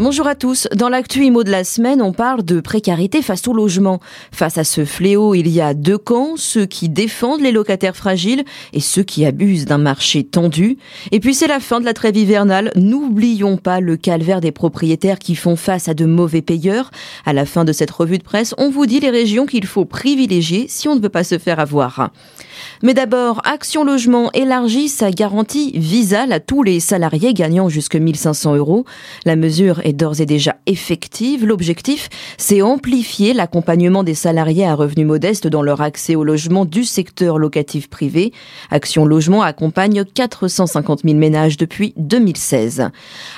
Bonjour à tous. Dans l'actu IMO de la semaine, on parle de précarité face au logement. Face à ce fléau, il y a deux camps, ceux qui défendent les locataires fragiles et ceux qui abusent d'un marché tendu. Et puis c'est la fin de la trêve hivernale. N'oublions pas le calvaire des propriétaires qui font face à de mauvais payeurs. À la fin de cette revue de presse, on vous dit les régions qu'il faut privilégier si on ne veut pas se faire avoir. Mais d'abord, Action Logement élargit sa garantie visale à tous les salariés gagnant jusque 1500 euros. La mesure est d'ores et déjà effective. L'objectif, c'est amplifier l'accompagnement des salariés à revenus modestes dans leur accès au logement du secteur locatif privé. Action Logement accompagne 450 000 ménages depuis 2016.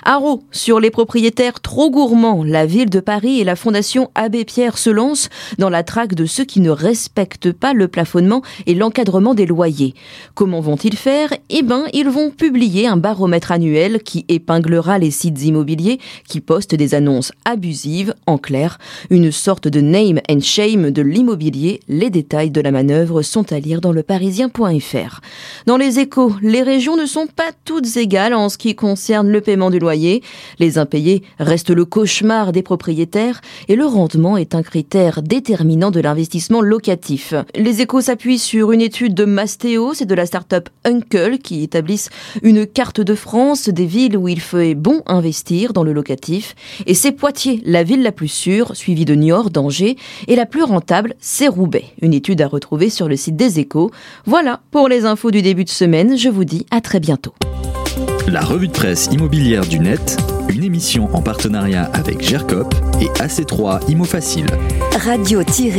Haro, sur les propriétaires trop gourmands, la ville de Paris et la fondation Abbé Pierre se lancent dans la traque de ceux qui ne respectent pas le plafonnement et l'encadrement des loyers. Comment vont-ils faire? Eh bien, ils vont publier un baromètre annuel qui épinglera les sites immobiliers qui postent des annonces abusives, en clair, une sorte de name and shame de l'immobilier. Les détails de la manœuvre sont à lire dans le parisien.fr. Dans les échos, les régions ne sont pas toutes égales en ce qui concerne le paiement du loyer. Les impayés restent le cauchemar des propriétaires et le rendement est un critère déterminant de l'investissement locatif. Les échos s'appuient sur une étude de Mastéo, c'est de la start-up Uncle qui établissent une carte de France des villes où il fait bon investir dans le locatif. Et c'est Poitiers, la ville la plus sûre, suivie de Niort, d'Angers, et la plus rentable, c'est Roubaix. Une étude à retrouver sur le site des échos. Voilà pour les infos du début de semaine. Je vous dis à très bientôt. La revue de presse immobilière du net, une émission en partenariat avec GERCOP et AC3 Imo Facile. Radio-imo.fr